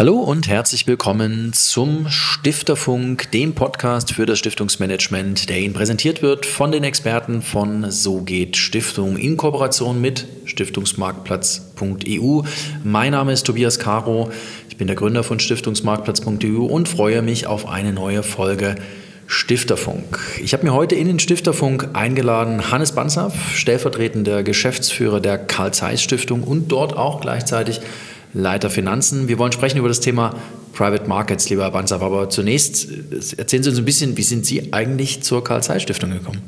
Hallo und herzlich willkommen zum Stifterfunk, dem Podcast für das Stiftungsmanagement, der Ihnen präsentiert wird von den Experten von So geht Stiftung in Kooperation mit Stiftungsmarktplatz.eu. Mein Name ist Tobias Caro, ich bin der Gründer von Stiftungsmarktplatz.eu und freue mich auf eine neue Folge Stifterfunk. Ich habe mir heute in den Stifterfunk eingeladen Hannes Banzaf, stellvertretender Geschäftsführer der Karl Zeiss Stiftung und dort auch gleichzeitig Leiter Finanzen. Wir wollen sprechen über das Thema Private Markets, lieber Herr Banzaf. Aber zunächst erzählen Sie uns ein bisschen, wie sind Sie eigentlich zur Karl Zeiss Stiftung gekommen?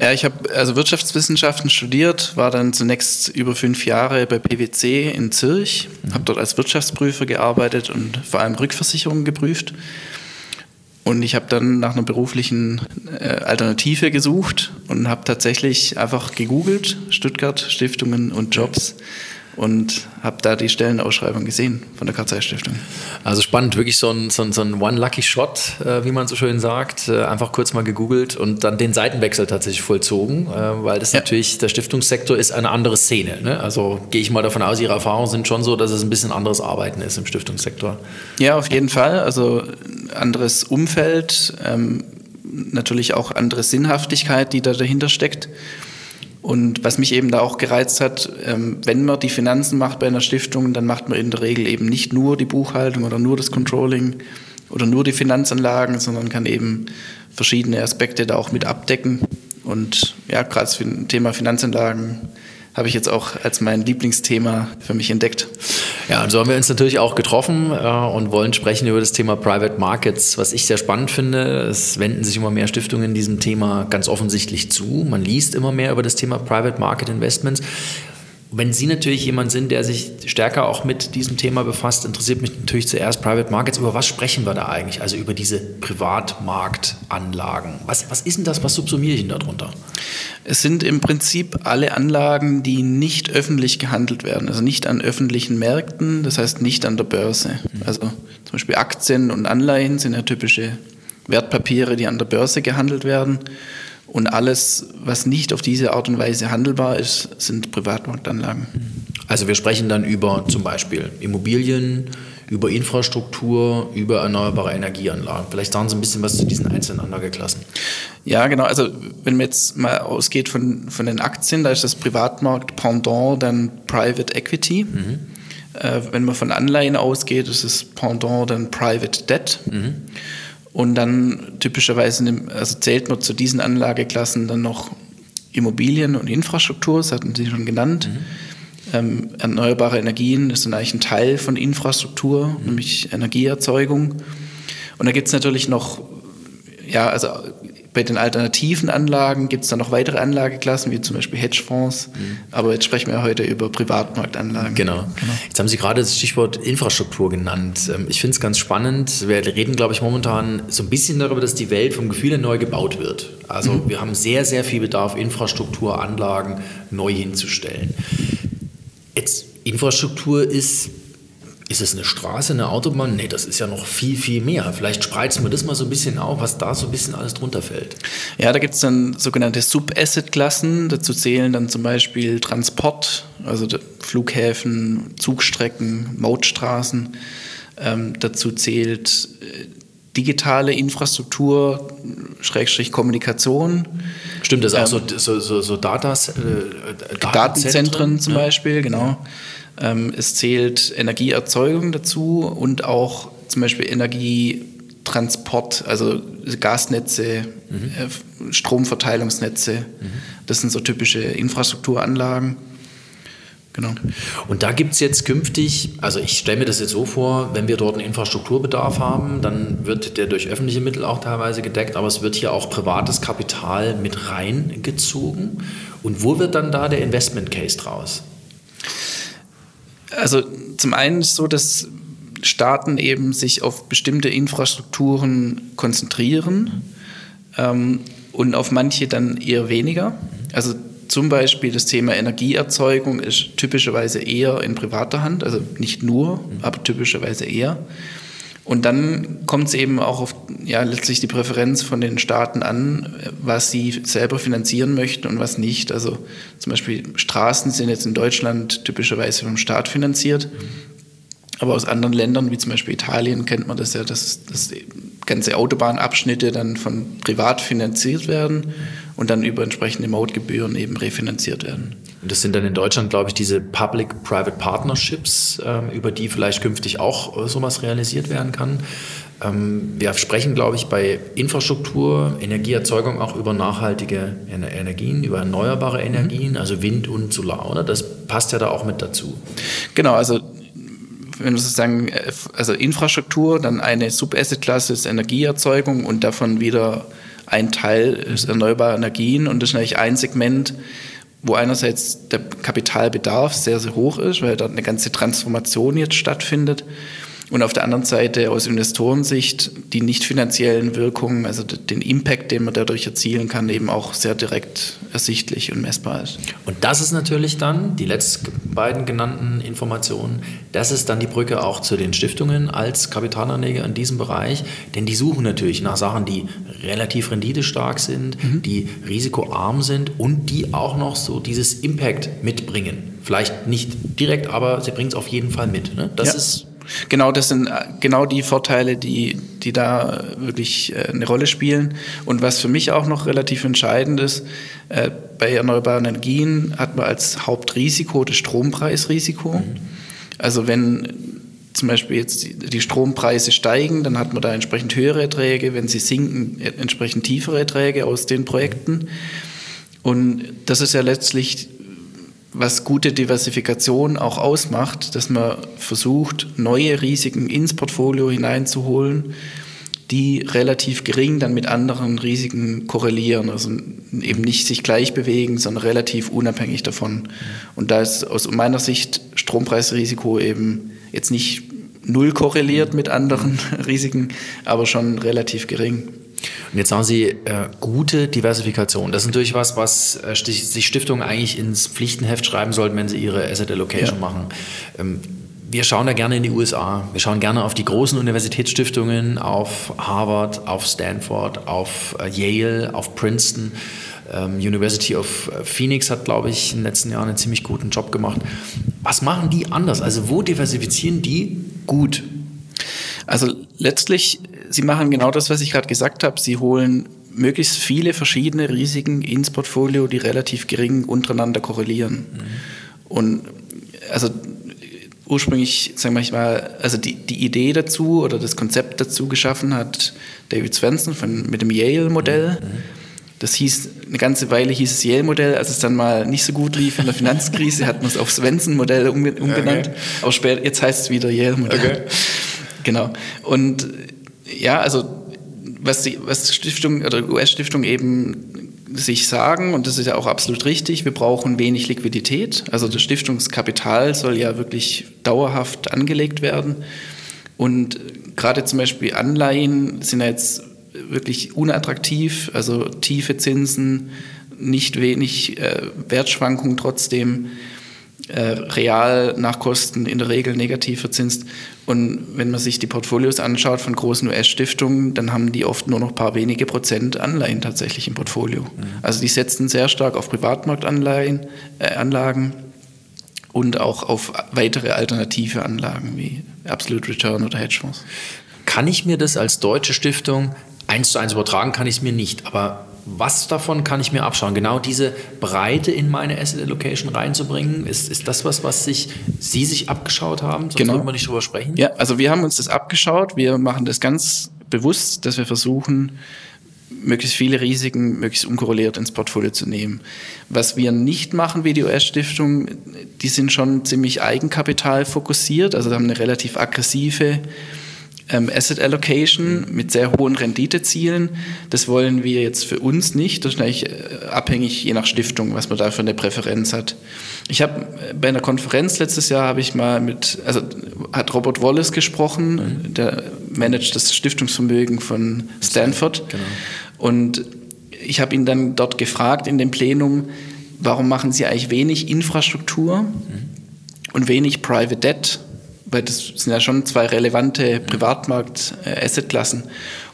Ja, ich habe also Wirtschaftswissenschaften studiert, war dann zunächst über fünf Jahre bei PwC in Zürich, mhm. habe dort als Wirtschaftsprüfer gearbeitet und vor allem Rückversicherungen geprüft. Und ich habe dann nach einer beruflichen äh, Alternative gesucht und habe tatsächlich einfach gegoogelt, Stuttgart, Stiftungen und Jobs und habe da die Stellenausschreibung gesehen von der Karl-Zeiss-Stiftung. Also spannend, wirklich so ein, so ein, so ein One-Lucky-Shot, äh, wie man so schön sagt. Äh, einfach kurz mal gegoogelt und dann den Seitenwechsel tatsächlich vollzogen, äh, weil das ja. natürlich, der Stiftungssektor ist eine andere Szene. Ne? Also gehe ich mal davon aus, Ihre Erfahrungen sind schon so, dass es ein bisschen anderes Arbeiten ist im Stiftungssektor. Ja, auf jeden Fall. Also anderes Umfeld, ähm, natürlich auch andere Sinnhaftigkeit, die da dahinter steckt. Und was mich eben da auch gereizt hat, ähm, wenn man die Finanzen macht bei einer Stiftung, dann macht man in der Regel eben nicht nur die Buchhaltung oder nur das Controlling oder nur die Finanzanlagen, sondern kann eben verschiedene Aspekte da auch mit abdecken. Und ja, gerade das Thema Finanzanlagen habe ich jetzt auch als mein Lieblingsthema für mich entdeckt. Ja, und so haben wir uns natürlich auch getroffen äh, und wollen sprechen über das Thema Private Markets, was ich sehr spannend finde. Es wenden sich immer mehr Stiftungen diesem Thema ganz offensichtlich zu. Man liest immer mehr über das Thema Private Market Investments. Wenn Sie natürlich jemand sind, der sich stärker auch mit diesem Thema befasst, interessiert mich natürlich zuerst Private Markets. Über was sprechen wir da eigentlich? Also über diese Privatmarktanlagen. Was, was ist denn das? Was subsumiere ich denn darunter? Es sind im Prinzip alle Anlagen, die nicht öffentlich gehandelt werden, also nicht an öffentlichen Märkten, das heißt nicht an der Börse. Also zum Beispiel Aktien und Anleihen sind ja typische Wertpapiere, die an der Börse gehandelt werden. Und alles, was nicht auf diese Art und Weise handelbar ist, sind Privatmarktanlagen. Also wir sprechen dann über zum Beispiel Immobilien, über Infrastruktur, über erneuerbare Energieanlagen. Vielleicht sagen Sie ein bisschen was zu diesen einzelnen Anlageklassen. Ja, genau. Also wenn man jetzt mal ausgeht von, von den Aktien, da ist das Privatmarkt Pendant dann Private Equity. Mhm. Äh, wenn man von Anleihen ausgeht, ist es Pendant dann Private Debt. Mhm. Und dann typischerweise also zählt man zu diesen Anlageklassen dann noch Immobilien und Infrastruktur, das hatten Sie schon genannt. Mhm. Ähm, erneuerbare Energien das ist eigentlich ein Teil von Infrastruktur, mhm. nämlich Energieerzeugung. Und da gibt es natürlich noch, ja, also bei den alternativen Anlagen gibt es dann noch weitere Anlageklassen, wie zum Beispiel Hedgefonds. Mhm. Aber jetzt sprechen wir heute über Privatmarktanlagen. Genau. genau. Jetzt haben Sie gerade das Stichwort Infrastruktur genannt. Ähm, ich finde es ganz spannend. Wir reden, glaube ich, momentan so ein bisschen darüber, dass die Welt vom Gefühl her neu gebaut wird. Also mhm. wir haben sehr, sehr viel Bedarf, Infrastrukturanlagen neu hinzustellen. Jetzt Infrastruktur ist ist es eine Straße, eine Autobahn? Nee, das ist ja noch viel, viel mehr. Vielleicht spreizen wir das mal so ein bisschen auf, was da so ein bisschen alles drunter fällt. Ja, da gibt es dann sogenannte Sub-Asset-Klassen. Dazu zählen dann zum Beispiel Transport, also Flughäfen, Zugstrecken, Mautstraßen. Ähm, dazu zählt äh, digitale Infrastruktur, Schrägstrich Kommunikation. Stimmt, das ist ähm, auch so, so, so Datas, äh, Datenzentren, Datenzentren zum ja. Beispiel, genau. Ja. Ähm, es zählt Energieerzeugung dazu und auch zum Beispiel Energietransport, also Gasnetze, mhm. Stromverteilungsnetze. Mhm. Das sind so typische Infrastrukturanlagen. Genau. Und da gibt es jetzt künftig, also ich stelle mir das jetzt so vor, wenn wir dort einen Infrastrukturbedarf haben, dann wird der durch öffentliche Mittel auch teilweise gedeckt, aber es wird hier auch privates Kapital mit reingezogen. Und wo wird dann da der Investment Case draus? Also zum einen ist es so, dass Staaten eben sich auf bestimmte Infrastrukturen konzentrieren ähm, und auf manche dann eher weniger. Also zum Beispiel das Thema Energieerzeugung ist typischerweise eher in privater Hand, also nicht nur, aber typischerweise eher. Und dann kommt es eben auch auf ja, letztlich die Präferenz von den Staaten an, was sie selber finanzieren möchten und was nicht. Also zum Beispiel Straßen sind jetzt in Deutschland typischerweise vom Staat finanziert. Aber aus anderen Ländern, wie zum Beispiel Italien, kennt man das ja, dass, dass ganze Autobahnabschnitte dann von privat finanziert werden und dann über entsprechende Mautgebühren eben refinanziert werden. Das sind dann in Deutschland, glaube ich, diese Public-Private Partnerships, ähm, über die vielleicht künftig auch äh, sowas realisiert werden kann. Ähm, wir sprechen, glaube ich, bei Infrastruktur, Energieerzeugung auch über nachhaltige Energien, über erneuerbare Energien, also Wind und Solar, oder? Das passt ja da auch mit dazu. Genau, also wenn wir sozusagen, äh, also Infrastruktur, dann eine Subasset-Klasse ist Energieerzeugung und davon wieder ein Teil ist erneuerbare Energien und das ist eigentlich ein Segment, wo einerseits der Kapitalbedarf sehr, sehr hoch ist, weil dort eine ganze Transformation jetzt stattfindet und auf der anderen Seite aus Investorensicht die nicht finanziellen Wirkungen, also den Impact, den man dadurch erzielen kann, eben auch sehr direkt ersichtlich und messbar ist. Und das ist natürlich dann, die letzten beiden genannten Informationen, das ist dann die Brücke auch zu den Stiftungen als Kapitalanleger in diesem Bereich, denn die suchen natürlich nach Sachen, die relativ renditestark sind, mhm. die risikoarm sind und die auch noch so dieses Impact mitbringen. Vielleicht nicht direkt, aber sie bringen es auf jeden Fall mit. Ne? Das ja. ist Genau, das sind äh, genau die Vorteile, die, die da wirklich äh, eine Rolle spielen. Und was für mich auch noch relativ entscheidend ist, äh, bei erneuerbaren Energien hat man als Hauptrisiko das Strompreisrisiko. Mhm. Also wenn zum Beispiel jetzt die Strompreise steigen, dann hat man da entsprechend höhere Erträge. Wenn sie sinken, entsprechend tiefere Erträge aus den Projekten. Und das ist ja letztlich was gute Diversifikation auch ausmacht, dass man versucht, neue Risiken ins Portfolio hineinzuholen, die relativ gering dann mit anderen Risiken korrelieren, also eben nicht sich gleich bewegen, sondern relativ unabhängig davon. Und da ist aus meiner Sicht Strompreisrisiko eben jetzt nicht null korreliert mit anderen Risiken, aber schon relativ gering. Und jetzt sagen Sie, äh, gute Diversifikation. Das ist natürlich was, was äh, sich Stiftungen eigentlich ins Pflichtenheft schreiben sollten, wenn sie ihre Asset Allocation ja. machen. Ähm, wir schauen da gerne in die USA. Wir schauen gerne auf die großen Universitätsstiftungen, auf Harvard, auf Stanford, auf äh, Yale, auf Princeton. Ähm, University of äh, Phoenix hat, glaube ich, in den letzten Jahren einen ziemlich guten Job gemacht. Was machen die anders? Also wo diversifizieren die gut? Also letztlich Sie machen genau das, was ich gerade gesagt habe. Sie holen möglichst viele verschiedene Risiken ins Portfolio, die relativ gering untereinander korrelieren. Mhm. Und also ursprünglich, sagen wir mal, also die, die Idee dazu oder das Konzept dazu geschaffen hat David Swenson von, mit dem Yale-Modell. Mhm. Das hieß, eine ganze Weile hieß es Yale-Modell, als es dann mal nicht so gut lief in der Finanzkrise, hat man es auf Svensson-Modell umbenannt. Okay. Aber später, jetzt heißt es wieder Yale-Modell. Okay. Genau. Und ja, also was die was Stiftung oder US-Stiftung eben sich sagen, und das ist ja auch absolut richtig, wir brauchen wenig Liquidität. Also das Stiftungskapital soll ja wirklich dauerhaft angelegt werden. Und gerade zum Beispiel Anleihen sind ja jetzt wirklich unattraktiv, also tiefe Zinsen, nicht wenig äh, Wertschwankungen trotzdem äh, real nach Kosten in der Regel negativ verzinst. Und wenn man sich die Portfolios anschaut von großen US-Stiftungen, dann haben die oft nur noch ein paar wenige Prozent Anleihen tatsächlich im Portfolio. Mhm. Also die setzen sehr stark auf Privatmarktanleihen, äh, Anlagen und auch auf weitere alternative Anlagen wie Absolute Return oder Hedgefonds. Kann ich mir das als deutsche Stiftung eins zu eins übertragen, kann ich es mir nicht. Aber was davon kann ich mir abschauen? Genau diese Breite in meine Asset Allocation reinzubringen, ist, ist das was, was sich Sie sich abgeschaut haben? Sonst genau. wir nicht drüber sprechen. Ja, also wir haben uns das abgeschaut. Wir machen das ganz bewusst, dass wir versuchen, möglichst viele Risiken möglichst unkorreliert ins Portfolio zu nehmen. Was wir nicht machen wie die US-Stiftung, die sind schon ziemlich Eigenkapital fokussiert, also haben eine relativ aggressive ähm, Asset Allocation mit sehr hohen Renditezielen. Das wollen wir jetzt für uns nicht. Das ist eigentlich äh, abhängig je nach Stiftung, was man da für eine Präferenz hat. Ich habe äh, bei einer Konferenz letztes Jahr habe ich mal mit, also hat Robert Wallace gesprochen, mhm. der managt das Stiftungsvermögen von Stanford. Genau. Und ich habe ihn dann dort gefragt in dem Plenum, warum machen Sie eigentlich wenig Infrastruktur mhm. und wenig Private Debt weil das sind ja schon zwei relevante Privatmarkt-Assetklassen.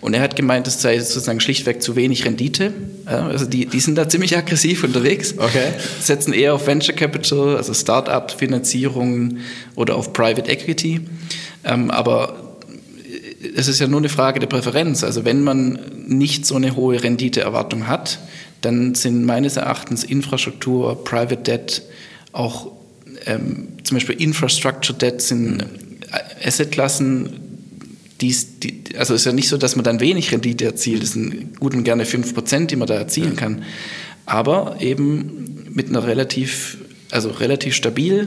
Und er hat gemeint, es sei sozusagen schlichtweg zu wenig Rendite. Also die, die sind da ziemlich aggressiv unterwegs, okay. setzen eher auf Venture Capital, also Start-up-Finanzierungen oder auf Private Equity. Ähm, aber es ist ja nur eine Frage der Präferenz. Also wenn man nicht so eine hohe Renditeerwartung hat, dann sind meines Erachtens Infrastruktur, Private Debt, auch ähm, zum Beispiel Infrastructure Debt sind Assetklassen, die, die, also es ist ja nicht so, dass man dann wenig Rendite erzielt, es sind gut und gerne 5%, die man da erzielen kann, aber eben mit einer relativ also relativ stabil,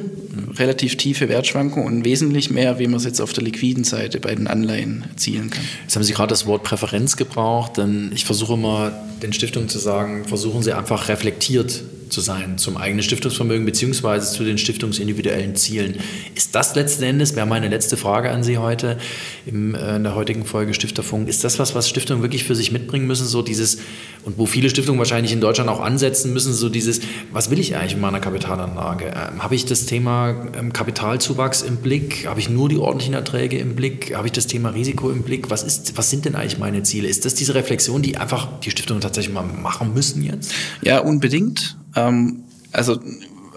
relativ tiefe Wertschwankungen und wesentlich mehr, wie man es jetzt auf der liquiden Seite bei den Anleihen erzielen kann. Jetzt haben Sie gerade das Wort Präferenz gebraucht, denn ich versuche immer den Stiftungen zu sagen, versuchen Sie einfach reflektiert zu sein zum eigenen Stiftungsvermögen beziehungsweise zu den stiftungsindividuellen Zielen. Ist das letzten Endes, wäre meine letzte Frage an Sie heute im, äh, in der heutigen Folge Stifterfunk, ist das was, was Stiftungen wirklich für sich mitbringen müssen, so dieses, und wo viele Stiftungen wahrscheinlich in Deutschland auch ansetzen müssen, so dieses, was will ich eigentlich in meiner Kapitalanlage? Ähm, Habe ich das Thema ähm, Kapitalzuwachs im Blick? Habe ich nur die ordentlichen Erträge im Blick? Habe ich das Thema Risiko im Blick? Was, ist, was sind denn eigentlich meine Ziele? Ist das diese Reflexion, die einfach die Stiftungen tatsächlich mal machen müssen jetzt? Ja, unbedingt. Ähm, also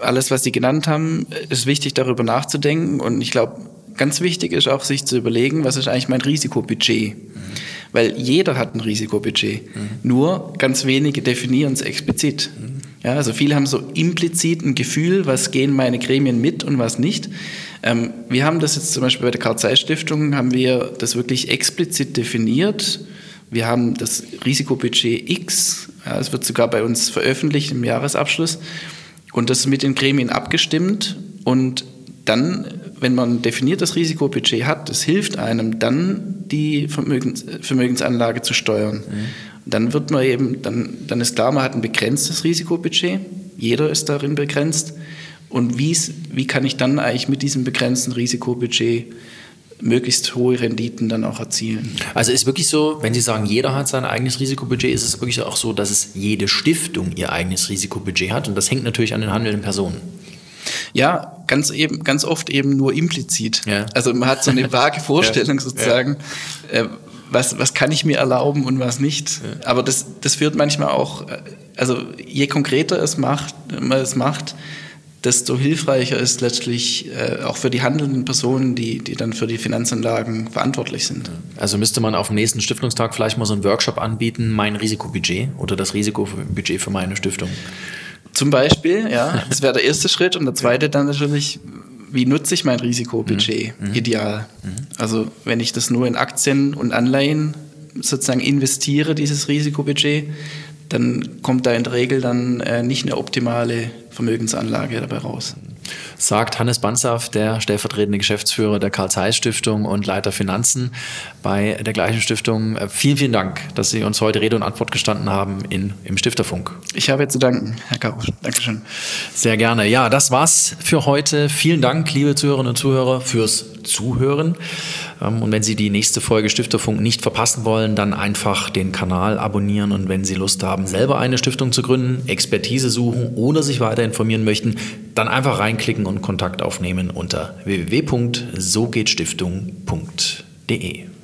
alles, was Sie genannt haben, ist wichtig, darüber nachzudenken. Und ich glaube, ganz wichtig ist auch, sich zu überlegen, was ist eigentlich mein Risikobudget? Mhm. Weil jeder hat ein Risikobudget. Mhm. Nur ganz wenige definieren es explizit. Mhm. Ja, also viele haben so implizit ein Gefühl, was gehen meine Gremien mit und was nicht. Ähm, wir haben das jetzt zum Beispiel bei der Karl Stiftung, haben wir das wirklich explizit definiert. Wir haben das Risikobudget X ja, es wird sogar bei uns veröffentlicht im Jahresabschluss und das mit den Gremien abgestimmt und dann, wenn man ein definiertes Risikobudget hat, das hilft einem dann die Vermögens, Vermögensanlage zu steuern. Mhm. Dann wird man eben, dann, dann ist klar, man hat ein begrenztes Risikobudget, jeder ist darin begrenzt und wie kann ich dann eigentlich mit diesem begrenzten Risikobudget möglichst hohe Renditen dann auch erzielen. Also ist wirklich so, wenn Sie sagen, jeder hat sein eigenes Risikobudget, ist es wirklich auch so, dass es jede Stiftung ihr eigenes Risikobudget hat und das hängt natürlich an den handelnden Personen. Ja, ganz eben, ganz oft eben nur implizit. Ja. Also man hat so eine vage Vorstellung ja. sozusagen, ja. Äh, was, was kann ich mir erlauben und was nicht. Aber das, das führt manchmal auch, äh, also je konkreter es macht, man es macht, desto hilfreicher ist letztlich äh, auch für die handelnden Personen, die, die dann für die Finanzanlagen verantwortlich sind. Also müsste man auf dem nächsten Stiftungstag vielleicht mal so einen Workshop anbieten, mein Risikobudget oder das Risikobudget für meine Stiftung. Zum Beispiel, ja, das wäre der erste Schritt und der zweite dann natürlich, wie nutze ich mein Risikobudget mhm. mhm. ideal? Mhm. Also wenn ich das nur in Aktien und Anleihen sozusagen investiere, dieses Risikobudget, dann kommt da in der Regel dann äh, nicht eine optimale Vermögensanlage dabei raus. Sagt Hannes Bansaff, der stellvertretende Geschäftsführer der Karl Zeiss Stiftung und Leiter Finanzen bei der gleichen Stiftung. Äh, vielen, vielen Dank, dass Sie uns heute Rede und Antwort gestanden haben in, im Stifterfunk. Ich habe zu danken, Herr Karo. Dankeschön. Sehr gerne. Ja, das war's für heute. Vielen Dank, liebe Zuhörerinnen und Zuhörer, fürs Zuhören. Ähm, und wenn Sie die nächste Folge Stifterfunk nicht verpassen wollen, dann einfach den Kanal abonnieren und wenn Sie Lust haben, selber eine Stiftung zu gründen, Expertise suchen oder sich weiter informieren möchten, dann einfach reinklicken und Kontakt aufnehmen unter www.sogehtstiftung.de.